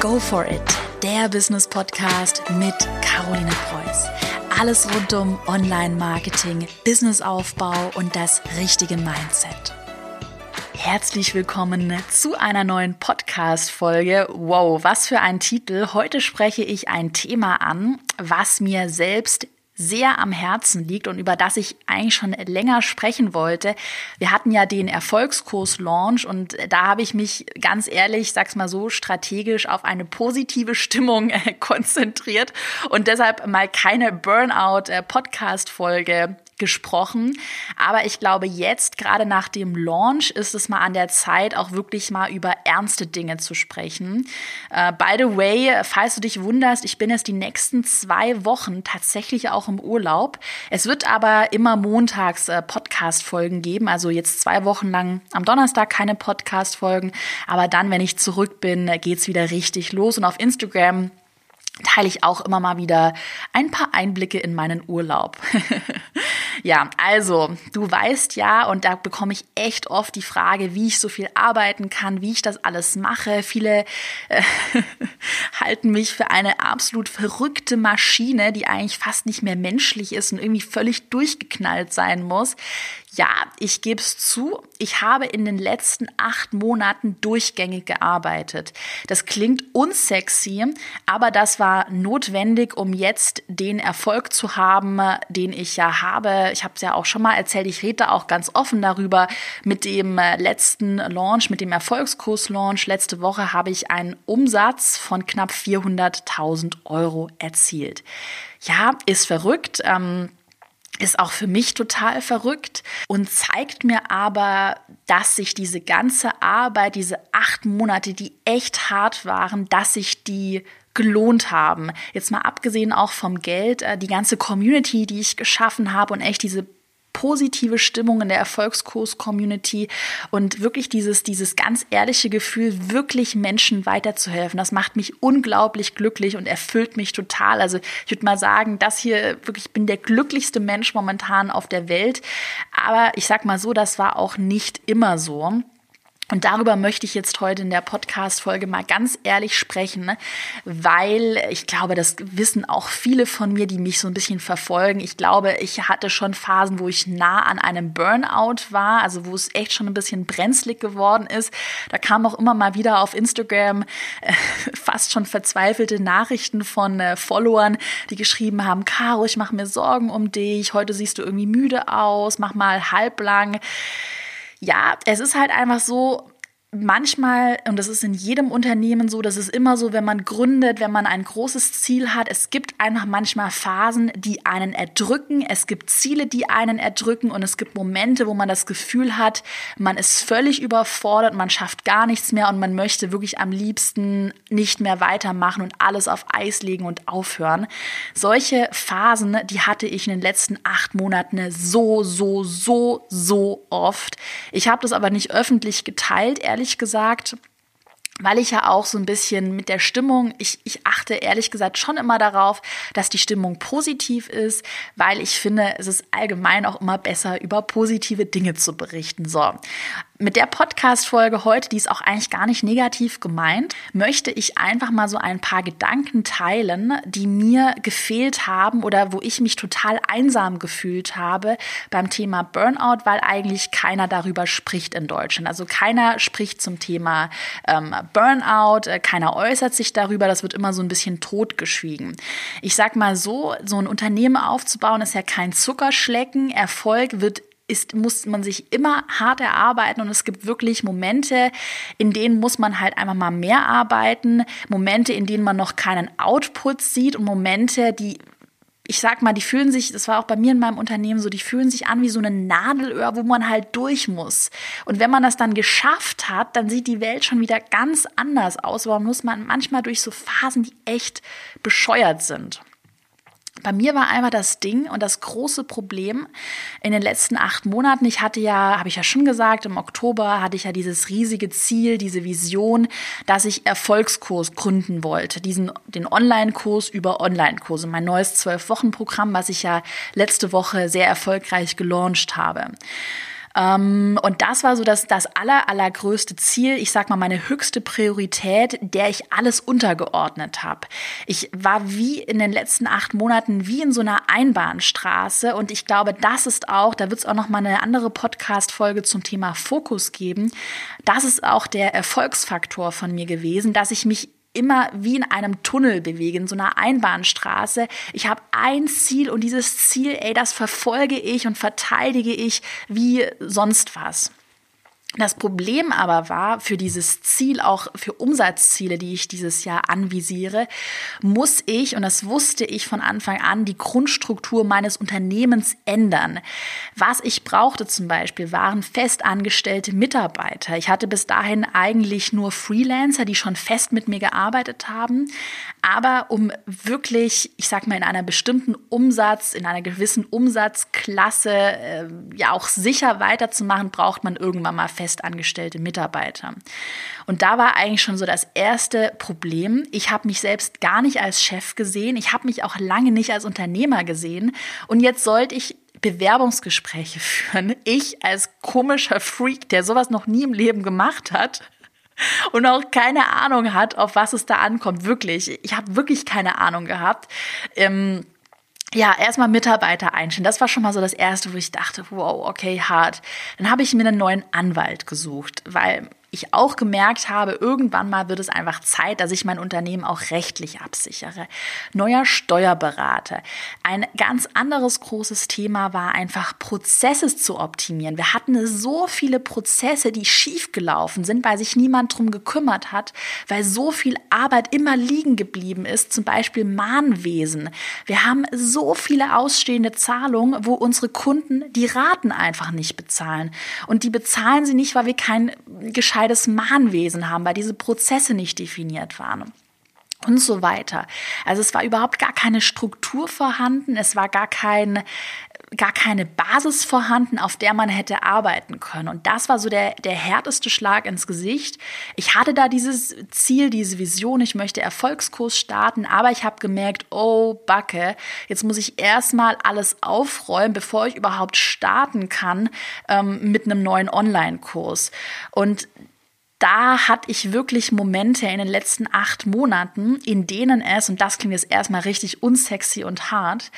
Go for it, der Business Podcast mit Caroline Preuß. Alles rund um Online-Marketing, Businessaufbau und das richtige Mindset. Herzlich willkommen zu einer neuen Podcast-Folge. Wow, was für ein Titel. Heute spreche ich ein Thema an, was mir selbst sehr am Herzen liegt und über das ich eigentlich schon länger sprechen wollte. Wir hatten ja den Erfolgskurs-Launch und da habe ich mich ganz ehrlich, sag's mal so, strategisch auf eine positive Stimmung äh, konzentriert und deshalb mal keine Burnout-Podcast-Folge äh, gesprochen. Aber ich glaube, jetzt, gerade nach dem Launch, ist es mal an der Zeit, auch wirklich mal über ernste Dinge zu sprechen. Uh, by the way, falls du dich wunderst, ich bin jetzt die nächsten zwei Wochen tatsächlich auch im Urlaub. Es wird aber immer montags äh, Podcast-Folgen geben. Also jetzt zwei Wochen lang am Donnerstag keine Podcast-Folgen. Aber dann, wenn ich zurück bin, geht's wieder richtig los. Und auf Instagram teile ich auch immer mal wieder ein paar Einblicke in meinen Urlaub. ja, also du weißt ja, und da bekomme ich echt oft die Frage, wie ich so viel arbeiten kann, wie ich das alles mache. Viele äh, halten mich für eine absolut verrückte Maschine, die eigentlich fast nicht mehr menschlich ist und irgendwie völlig durchgeknallt sein muss. Ja, ich gebe es zu, ich habe in den letzten acht Monaten durchgängig gearbeitet. Das klingt unsexy, aber das war notwendig, um jetzt den Erfolg zu haben, den ich ja habe. Ich habe es ja auch schon mal erzählt, ich rede auch ganz offen darüber. Mit dem letzten Launch, mit dem Erfolgskurs-Launch letzte Woche habe ich einen Umsatz von knapp 400.000 Euro erzielt. Ja, ist verrückt. Ähm, ist auch für mich total verrückt und zeigt mir aber, dass sich diese ganze Arbeit, diese acht Monate, die echt hart waren, dass sich die gelohnt haben. Jetzt mal abgesehen auch vom Geld, äh, die ganze Community, die ich geschaffen habe und echt diese positive Stimmung in der Erfolgskurs-Community und wirklich dieses, dieses ganz ehrliche Gefühl, wirklich Menschen weiterzuhelfen. Das macht mich unglaublich glücklich und erfüllt mich total. Also ich würde mal sagen, das hier wirklich, ich bin der glücklichste Mensch momentan auf der Welt. Aber ich sag mal so, das war auch nicht immer so. Und darüber möchte ich jetzt heute in der Podcast-Folge mal ganz ehrlich sprechen, ne? weil ich glaube, das wissen auch viele von mir, die mich so ein bisschen verfolgen. Ich glaube, ich hatte schon Phasen, wo ich nah an einem Burnout war, also wo es echt schon ein bisschen brenzlig geworden ist. Da kamen auch immer mal wieder auf Instagram äh, fast schon verzweifelte Nachrichten von äh, Followern, die geschrieben haben, Caro, ich mache mir Sorgen um dich, heute siehst du irgendwie müde aus, mach mal halblang ja, es ist halt einfach so, manchmal, und das ist in jedem Unternehmen so, das ist immer so, wenn man gründet, wenn man ein großes Ziel hat, es gibt einfach manchmal Phasen, die einen erdrücken, es gibt Ziele, die einen erdrücken und es gibt Momente, wo man das Gefühl hat, man ist völlig überfordert, man schafft gar nichts mehr und man möchte wirklich am liebsten nicht mehr weitermachen und alles auf Eis legen und aufhören. Solche Phasen, die hatte ich in den letzten acht Monaten so, so, so, so oft. Ich habe das aber nicht öffentlich geteilt, ehrlich ehrlich gesagt, weil ich ja auch so ein bisschen mit der Stimmung, ich, ich achte ehrlich gesagt schon immer darauf, dass die Stimmung positiv ist, weil ich finde, es ist allgemein auch immer besser, über positive Dinge zu berichten. So, mit der Podcast-Folge heute, die ist auch eigentlich gar nicht negativ gemeint, möchte ich einfach mal so ein paar Gedanken teilen, die mir gefehlt haben oder wo ich mich total einsam gefühlt habe beim Thema Burnout, weil eigentlich keiner darüber spricht in Deutschland. Also keiner spricht zum Thema ähm, Burnout, äh, keiner äußert sich darüber, das wird immer so ein bisschen totgeschwiegen. Ich sag mal so, so ein Unternehmen aufzubauen ist ja kein Zuckerschlecken. Erfolg wird ist, muss man sich immer hart erarbeiten und es gibt wirklich Momente, in denen muss man halt einfach mal mehr arbeiten, Momente, in denen man noch keinen Output sieht und Momente, die ich sag mal, die fühlen sich, das war auch bei mir in meinem Unternehmen so, die fühlen sich an wie so eine Nadelöhr, wo man halt durch muss. Und wenn man das dann geschafft hat, dann sieht die Welt schon wieder ganz anders aus, aber muss man manchmal durch so Phasen, die echt bescheuert sind. Bei mir war einmal das Ding und das große Problem in den letzten acht Monaten. Ich hatte ja, habe ich ja schon gesagt, im Oktober hatte ich ja dieses riesige Ziel, diese Vision, dass ich Erfolgskurs gründen wollte. Diesen, den Online-Kurs über Online-Kurse. Mein neues Zwölf-Wochen-Programm, was ich ja letzte Woche sehr erfolgreich gelauncht habe. Ähm, und das war so das, das aller, allergrößte Ziel, ich sag mal meine höchste Priorität, der ich alles untergeordnet habe. Ich war wie in den letzten acht Monaten wie in so einer Einbahnstraße und ich glaube, das ist auch, da wird es auch noch mal eine andere Podcast-Folge zum Thema Fokus geben. Das ist auch der Erfolgsfaktor von mir gewesen, dass ich mich immer wie in einem Tunnel bewegen, so einer Einbahnstraße. Ich habe ein Ziel und dieses Ziel, ey, das verfolge ich und verteidige ich wie sonst was. Das Problem aber war, für dieses Ziel, auch für Umsatzziele, die ich dieses Jahr anvisiere, muss ich, und das wusste ich von Anfang an, die Grundstruktur meines Unternehmens ändern. Was ich brauchte zum Beispiel, waren festangestellte Mitarbeiter. Ich hatte bis dahin eigentlich nur Freelancer, die schon fest mit mir gearbeitet haben. Aber um wirklich, ich sag mal, in einer bestimmten Umsatz, in einer gewissen Umsatzklasse, äh, ja auch sicher weiterzumachen, braucht man irgendwann mal festangestellte Mitarbeiter. Und da war eigentlich schon so das erste Problem. Ich habe mich selbst gar nicht als Chef gesehen. Ich habe mich auch lange nicht als Unternehmer gesehen. Und jetzt sollte ich Bewerbungsgespräche führen. Ich als komischer Freak, der sowas noch nie im Leben gemacht hat und auch keine Ahnung hat, auf was es da ankommt. Wirklich. Ich habe wirklich keine Ahnung gehabt. Ähm, ja, erstmal Mitarbeiter einstellen. Das war schon mal so das Erste, wo ich dachte, wow, okay, hart. Dann habe ich mir einen neuen Anwalt gesucht, weil ich auch gemerkt habe, irgendwann mal wird es einfach Zeit, dass ich mein Unternehmen auch rechtlich absichere. Neuer Steuerberater. Ein ganz anderes großes Thema war einfach Prozesse zu optimieren. Wir hatten so viele Prozesse, die schiefgelaufen sind, weil sich niemand drum gekümmert hat, weil so viel Arbeit immer liegen geblieben ist, zum Beispiel Mahnwesen. Wir haben so viele ausstehende Zahlungen, wo unsere Kunden die Raten einfach nicht bezahlen. Und die bezahlen sie nicht, weil wir kein gescheites gescheites Mahnwesen haben, weil diese Prozesse nicht definiert waren und so weiter. Also es war überhaupt gar keine Struktur vorhanden, es war gar kein gar keine Basis vorhanden, auf der man hätte arbeiten können. Und das war so der, der härteste Schlag ins Gesicht. Ich hatte da dieses Ziel, diese Vision, ich möchte Erfolgskurs starten, aber ich habe gemerkt, oh Backe, jetzt muss ich erstmal alles aufräumen, bevor ich überhaupt starten kann ähm, mit einem neuen Online-Kurs. Und da hatte ich wirklich Momente in den letzten acht Monaten, in denen es, und das klingt jetzt erstmal richtig unsexy und hart,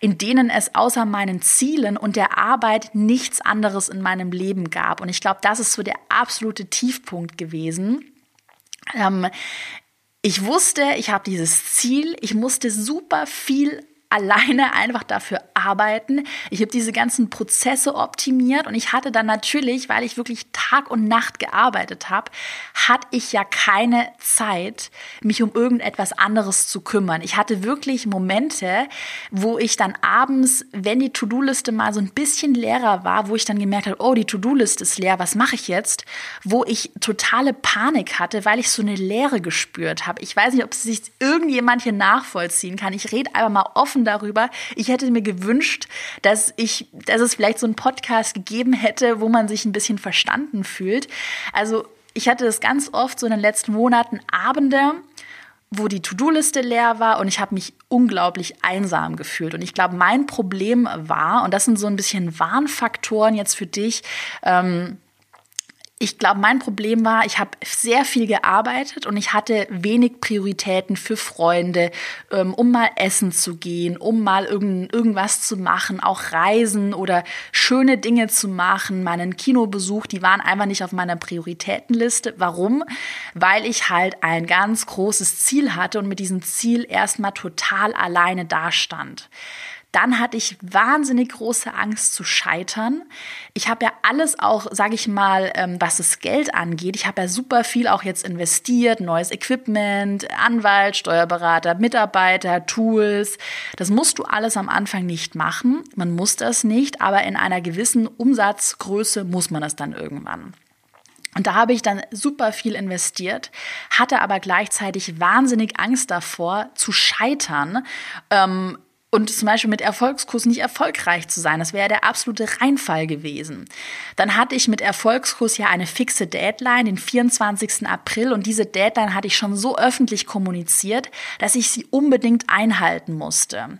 in denen es außer meinen Zielen und der Arbeit nichts anderes in meinem Leben gab. Und ich glaube, das ist so der absolute Tiefpunkt gewesen. Ähm, ich wusste, ich habe dieses Ziel, ich musste super viel alleine einfach dafür arbeiten. Ich habe diese ganzen Prozesse optimiert und ich hatte dann natürlich, weil ich wirklich Tag und Nacht gearbeitet habe, hatte ich ja keine Zeit, mich um irgendetwas anderes zu kümmern. Ich hatte wirklich Momente, wo ich dann abends, wenn die To-Do-Liste mal so ein bisschen leerer war, wo ich dann gemerkt habe, oh, die To-Do-Liste ist leer, was mache ich jetzt? Wo ich totale Panik hatte, weil ich so eine Leere gespürt habe. Ich weiß nicht, ob sich irgendjemand hier nachvollziehen kann. Ich rede einfach mal offen offen darüber. Ich hätte mir gewünscht, dass ich, dass es vielleicht so einen Podcast gegeben hätte, wo man sich ein bisschen verstanden fühlt. Also ich hatte das ganz oft so in den letzten Monaten Abende, wo die To-Do-Liste leer war und ich habe mich unglaublich einsam gefühlt. Und ich glaube, mein Problem war, und das sind so ein bisschen Warnfaktoren jetzt für dich, ähm, ich glaube, mein Problem war, ich habe sehr viel gearbeitet und ich hatte wenig Prioritäten für Freunde, ähm, um mal essen zu gehen, um mal irgend, irgendwas zu machen, auch Reisen oder schöne Dinge zu machen, meinen Kinobesuch, die waren einfach nicht auf meiner Prioritätenliste. Warum? Weil ich halt ein ganz großes Ziel hatte und mit diesem Ziel erstmal total alleine dastand. Dann hatte ich wahnsinnig große Angst zu scheitern. Ich habe ja alles auch, sage ich mal, ähm, was das Geld angeht. Ich habe ja super viel auch jetzt investiert, neues Equipment, Anwalt, Steuerberater, Mitarbeiter, Tools. Das musst du alles am Anfang nicht machen. Man muss das nicht, aber in einer gewissen Umsatzgröße muss man es dann irgendwann. Und da habe ich dann super viel investiert, hatte aber gleichzeitig wahnsinnig Angst davor, zu scheitern. Ähm, und zum Beispiel mit Erfolgskurs nicht erfolgreich zu sein. Das wäre der absolute Reinfall gewesen. Dann hatte ich mit Erfolgskurs ja eine fixe Deadline, den 24. April. Und diese Deadline hatte ich schon so öffentlich kommuniziert, dass ich sie unbedingt einhalten musste.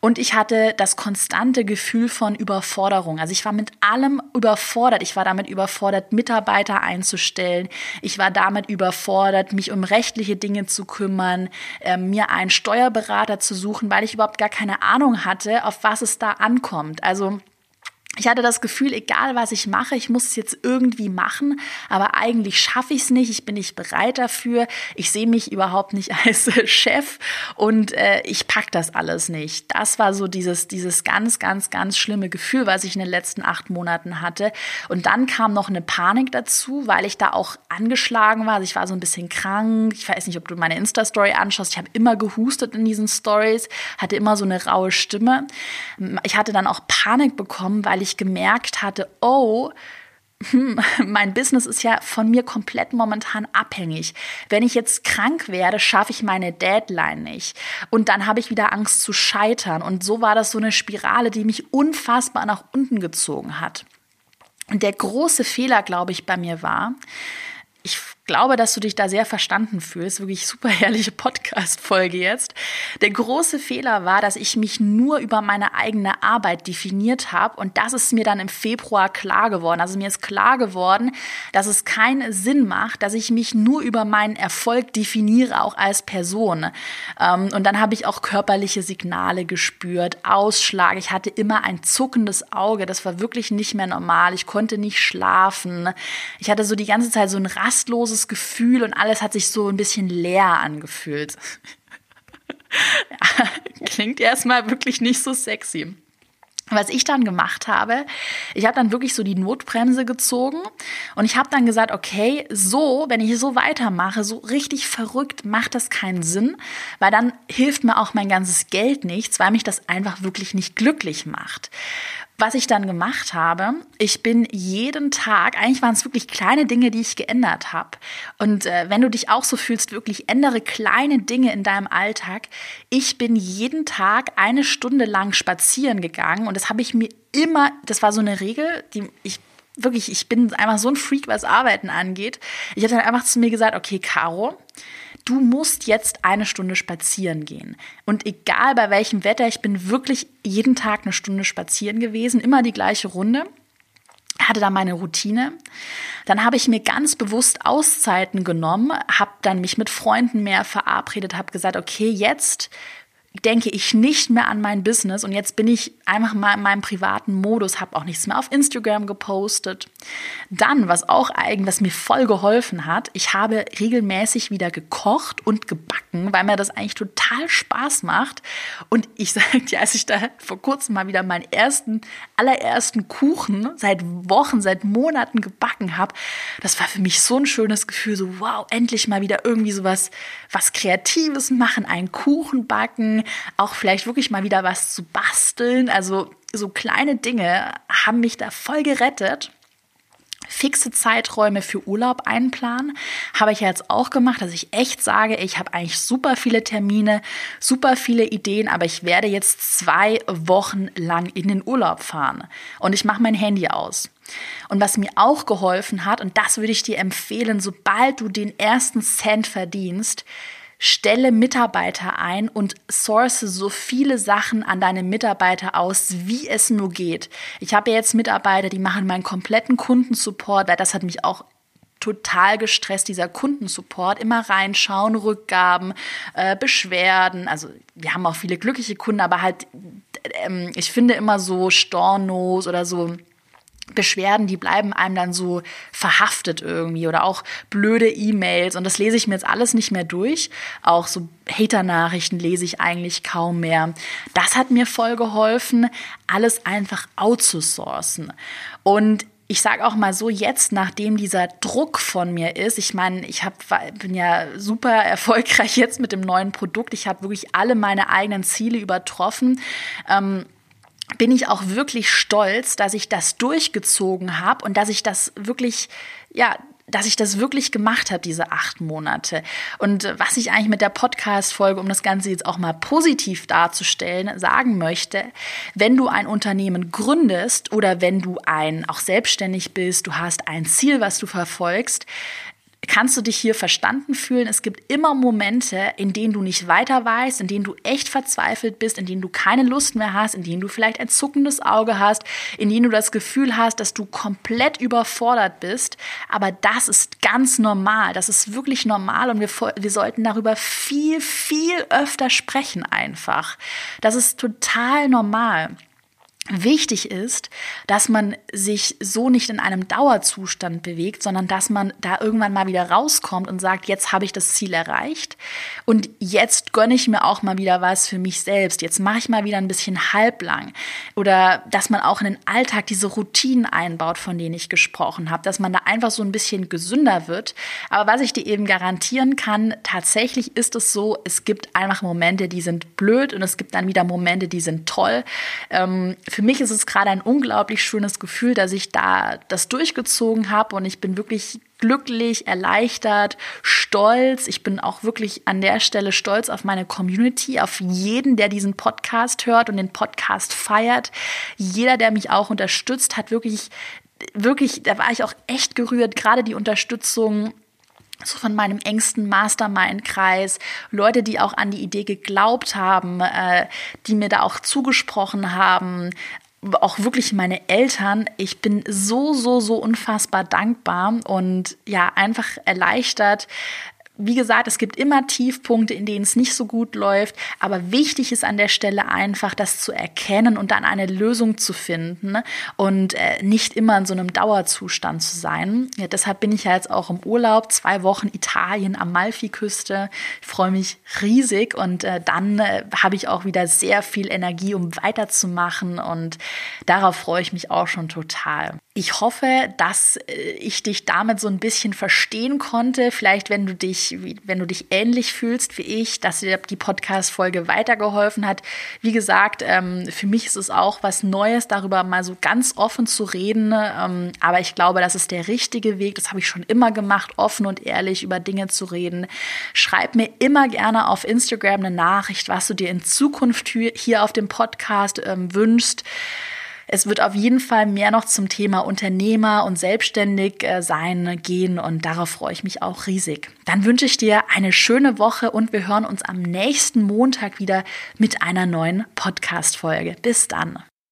Und ich hatte das konstante Gefühl von Überforderung. Also ich war mit allem überfordert. Ich war damit überfordert, Mitarbeiter einzustellen. Ich war damit überfordert, mich um rechtliche Dinge zu kümmern, äh, mir einen Steuerberater zu suchen, weil ich überhaupt gar keine Ahnung hatte, auf was es da ankommt. Also ich hatte das Gefühl, egal was ich mache, ich muss es jetzt irgendwie machen, aber eigentlich schaffe ich es nicht, ich bin nicht bereit dafür, ich sehe mich überhaupt nicht als Chef und äh, ich pack das alles nicht. Das war so dieses, dieses ganz, ganz, ganz schlimme Gefühl, was ich in den letzten acht Monaten hatte. Und dann kam noch eine Panik dazu, weil ich da auch angeschlagen war. Also ich war so ein bisschen krank. Ich weiß nicht, ob du meine Insta-Story anschaust. Ich habe immer gehustet in diesen Stories, hatte immer so eine raue Stimme. Ich hatte dann auch Panik bekommen, weil weil ich gemerkt hatte, oh, hm, mein Business ist ja von mir komplett momentan abhängig. Wenn ich jetzt krank werde, schaffe ich meine Deadline nicht. Und dann habe ich wieder Angst zu scheitern. Und so war das so eine Spirale, die mich unfassbar nach unten gezogen hat. Und der große Fehler, glaube ich, bei mir war, ich glaube, dass du dich da sehr verstanden fühlst. Wirklich super herrliche Podcast-Folge jetzt. Der große Fehler war, dass ich mich nur über meine eigene Arbeit definiert habe. Und das ist mir dann im Februar klar geworden. Also mir ist klar geworden, dass es keinen Sinn macht, dass ich mich nur über meinen Erfolg definiere, auch als Person. Ähm, und dann habe ich auch körperliche Signale gespürt, Ausschlag. Ich hatte immer ein zuckendes Auge. Das war wirklich nicht mehr normal. Ich konnte nicht schlafen. Ich hatte so die ganze Zeit so ein rastloses Gefühl und alles hat sich so ein bisschen leer angefühlt. Klingt erstmal wirklich nicht so sexy. Was ich dann gemacht habe, ich habe dann wirklich so die Notbremse gezogen und ich habe dann gesagt, okay, so, wenn ich so weitermache, so richtig verrückt, macht das keinen Sinn, weil dann hilft mir auch mein ganzes Geld nichts, weil mich das einfach wirklich nicht glücklich macht. Was ich dann gemacht habe, ich bin jeden Tag, eigentlich waren es wirklich kleine Dinge, die ich geändert habe. Und äh, wenn du dich auch so fühlst, wirklich ändere kleine Dinge in deinem Alltag. Ich bin jeden Tag eine Stunde lang spazieren gegangen und das habe ich mir immer, das war so eine Regel, die ich wirklich, ich bin einfach so ein Freak, was Arbeiten angeht. Ich habe dann einfach zu mir gesagt, okay, Caro, du musst jetzt eine Stunde spazieren gehen. Und egal bei welchem Wetter, ich bin wirklich jeden Tag eine Stunde spazieren gewesen, immer die gleiche Runde hatte da meine Routine. Dann habe ich mir ganz bewusst Auszeiten genommen, habe dann mich mit Freunden mehr verabredet, habe gesagt, okay, jetzt denke ich nicht mehr an mein Business und jetzt bin ich einfach mal in meinem privaten Modus, habe auch nichts mehr auf Instagram gepostet. Dann, was auch eigentlich, was mir voll geholfen hat, ich habe regelmäßig wieder gekocht und gebacken, weil mir das eigentlich total Spaß macht. Und ich sage dir, als ich da vor kurzem mal wieder meinen ersten, allerersten Kuchen seit Wochen, seit Monaten gebacken habe, das war für mich so ein schönes Gefühl, so wow, endlich mal wieder irgendwie sowas, was Kreatives machen, einen Kuchen backen, auch vielleicht wirklich mal wieder was zu basteln. Also so kleine Dinge haben mich da voll gerettet fixe Zeiträume für Urlaub einplanen. Habe ich ja jetzt auch gemacht, dass ich echt sage, ich habe eigentlich super viele Termine, super viele Ideen, aber ich werde jetzt zwei Wochen lang in den Urlaub fahren und ich mache mein Handy aus. Und was mir auch geholfen hat, und das würde ich dir empfehlen, sobald du den ersten Cent verdienst, stelle Mitarbeiter ein und source so viele Sachen an deine Mitarbeiter aus, wie es nur geht. Ich habe jetzt Mitarbeiter, die machen meinen kompletten Kundensupport, weil das hat mich auch total gestresst, dieser Kundensupport, immer reinschauen, Rückgaben, äh, Beschwerden. Also wir haben auch viele glückliche Kunden, aber halt, ähm, ich finde immer so Stornos oder so Beschwerden, die bleiben einem dann so verhaftet irgendwie oder auch blöde E-Mails und das lese ich mir jetzt alles nicht mehr durch. Auch so Hater-Nachrichten lese ich eigentlich kaum mehr. Das hat mir voll geholfen, alles einfach outzusourcen. Und ich sage auch mal so jetzt, nachdem dieser Druck von mir ist, ich meine, ich hab, bin ja super erfolgreich jetzt mit dem neuen Produkt. Ich habe wirklich alle meine eigenen Ziele übertroffen. Ähm, bin ich auch wirklich stolz, dass ich das durchgezogen habe und dass ich das wirklich, ja, dass ich das wirklich gemacht habe, diese acht Monate. Und was ich eigentlich mit der Podcast-Folge, um das Ganze jetzt auch mal positiv darzustellen, sagen möchte, wenn du ein Unternehmen gründest oder wenn du ein auch selbstständig bist, du hast ein Ziel, was du verfolgst, kannst du dich hier verstanden fühlen. Es gibt immer Momente, in denen du nicht weiter weißt, in denen du echt verzweifelt bist, in denen du keine Lust mehr hast, in denen du vielleicht ein zuckendes Auge hast, in denen du das Gefühl hast, dass du komplett überfordert bist. Aber das ist ganz normal. Das ist wirklich normal und wir, wir sollten darüber viel, viel öfter sprechen einfach. Das ist total normal. Wichtig ist, dass man sich so nicht in einem Dauerzustand bewegt, sondern dass man da irgendwann mal wieder rauskommt und sagt, jetzt habe ich das Ziel erreicht und jetzt gönne ich mir auch mal wieder was für mich selbst. Jetzt mache ich mal wieder ein bisschen halblang. Oder dass man auch in den Alltag diese Routinen einbaut, von denen ich gesprochen habe, dass man da einfach so ein bisschen gesünder wird. Aber was ich dir eben garantieren kann, tatsächlich ist es so, es gibt einfach Momente, die sind blöd und es gibt dann wieder Momente, die sind toll. Ähm, für mich ist es gerade ein unglaublich schönes Gefühl, dass ich da das durchgezogen habe und ich bin wirklich glücklich, erleichtert, stolz. Ich bin auch wirklich an der Stelle stolz auf meine Community, auf jeden, der diesen Podcast hört und den Podcast feiert. Jeder, der mich auch unterstützt, hat wirklich wirklich, da war ich auch echt gerührt, gerade die Unterstützung so von meinem engsten Mastermind-Kreis, Leute, die auch an die Idee geglaubt haben, äh, die mir da auch zugesprochen haben, auch wirklich meine Eltern. Ich bin so, so, so unfassbar dankbar und ja, einfach erleichtert, wie gesagt, es gibt immer Tiefpunkte, in denen es nicht so gut läuft, aber wichtig ist an der Stelle einfach, das zu erkennen und dann eine Lösung zu finden und äh, nicht immer in so einem Dauerzustand zu sein. Ja, deshalb bin ich ja jetzt auch im Urlaub, zwei Wochen Italien am Malfi-Küste. Ich freue mich riesig und äh, dann äh, habe ich auch wieder sehr viel Energie, um weiterzumachen und darauf freue ich mich auch schon total. Ich hoffe, dass äh, ich dich damit so ein bisschen verstehen konnte. Vielleicht, wenn du dich, wenn du dich ähnlich fühlst wie ich, dass dir die Podcast-Folge weitergeholfen hat. Wie gesagt, ähm, für mich ist es auch was Neues, darüber mal so ganz offen zu reden. Ähm, aber ich glaube, das ist der richtige Weg. Das habe ich schon immer gemacht, offen und ehrlich über Dinge zu reden. Schreib mir immer gerne auf Instagram eine Nachricht, was du dir in Zukunft hier auf dem Podcast ähm, wünschst. Es wird auf jeden Fall mehr noch zum Thema Unternehmer und selbstständig äh, sein gehen und darauf freue ich mich auch riesig. Dann wünsche ich dir eine schöne Woche und wir hören uns am nächsten Montag wieder mit einer neuen Podcast-Folge. Bis dann.